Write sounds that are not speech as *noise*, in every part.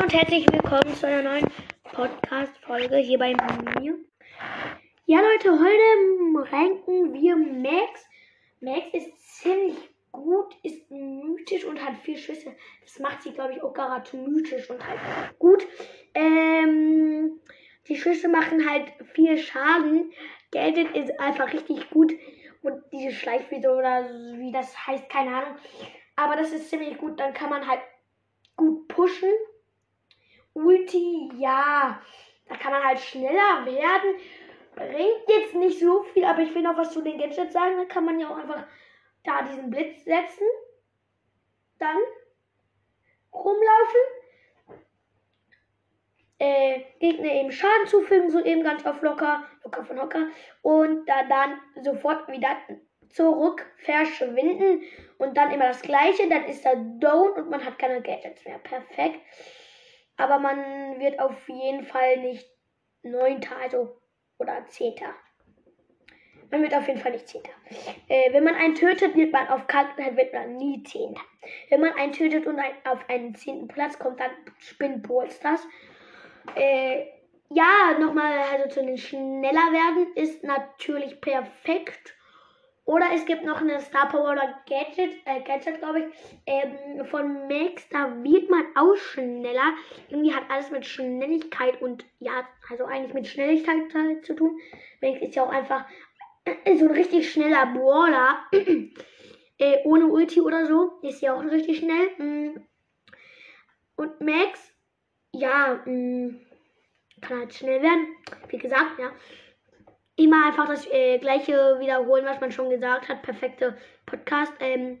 Und herzlich willkommen zu einer neuen Podcast-Folge hier bei mir. Ja, Leute, heute ranken wir Max. Max ist ziemlich gut, ist mythisch und hat vier Schüsse. Das macht sie, glaube ich, auch gerade mythisch und halt gut. Ähm, die Schüsse machen halt viel Schaden. Gadget ist einfach richtig gut. Und diese Schleichvideo oder wie das heißt, keine Ahnung. Aber das ist ziemlich gut. Dann kann man halt gut pushen. Ulti, ja, da kann man halt schneller werden. Bringt jetzt nicht so viel, aber ich will noch was zu den Gadgets sagen. Da kann man ja auch einfach da diesen Blitz setzen. Dann rumlaufen. Äh, Gegner eben Schaden zufügen, so eben ganz auf locker, locker von locker. Und da dann sofort wieder zurück verschwinden. Und dann immer das gleiche. Dann ist er down und man hat keine Gadgets mehr. Perfekt aber man wird auf jeden Fall nicht Neunter, also oder Zehnter. Man wird auf jeden Fall nicht Zehnter. Äh, wenn man einen tötet, wird man auf Kalten, wird man nie Zehnter. Wenn man einen tötet und ein, auf einen zehnten Platz kommt, dann spinnt Polsters. Äh, ja, nochmal also zu den schneller werden ist natürlich perfekt. Oder es gibt noch eine Star Power oder Gadget, äh, Gadget glaube ich, ähm, von Max. Da wird man auch schneller. Irgendwie hat alles mit Schnelligkeit und ja, also eigentlich mit Schnelligkeit zu tun. Max ist ja auch einfach äh, so ein richtig schneller Brawler. *clears throat* äh, ohne Ulti oder so. Ist ja auch richtig schnell. Mm. Und Max, ja, mm, kann halt schnell werden. Wie gesagt, ja immer einfach das äh, gleiche wiederholen, was man schon gesagt hat. Perfekte Podcast. Ähm,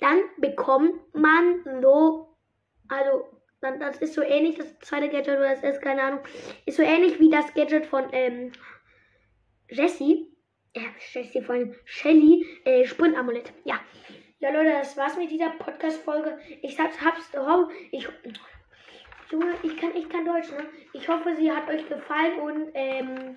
dann bekommt man so, also dann, das ist so ähnlich, das zweite Gadget oder das ist keine Ahnung, ist so ähnlich wie das Gadget von ähm, Jessie. Ja, Jessie von Shelly, äh, Sprintamulett. Ja. Ja, Leute, das war's mit dieser Podcast-Folge. Ich hab's, hab's, oh, ich, Junge, ich kann, ich kann Deutsch, ne? Ich hoffe, sie hat euch gefallen und, ähm,